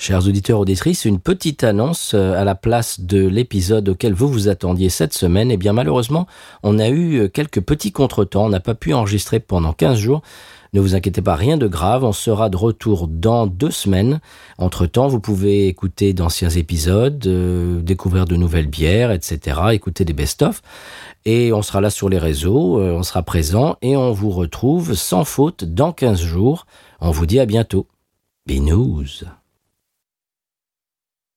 Chers auditeurs, auditrices, une petite annonce euh, à la place de l'épisode auquel vous vous attendiez cette semaine. Eh bien, malheureusement, on a eu euh, quelques petits contretemps. On n'a pas pu enregistrer pendant 15 jours. Ne vous inquiétez pas, rien de grave. On sera de retour dans deux semaines. Entre-temps, vous pouvez écouter d'anciens épisodes, euh, découvrir de nouvelles bières, etc., écouter des best-of. Et on sera là sur les réseaux, on sera présent et on vous retrouve sans faute dans 15 jours. On vous dit à bientôt. Binous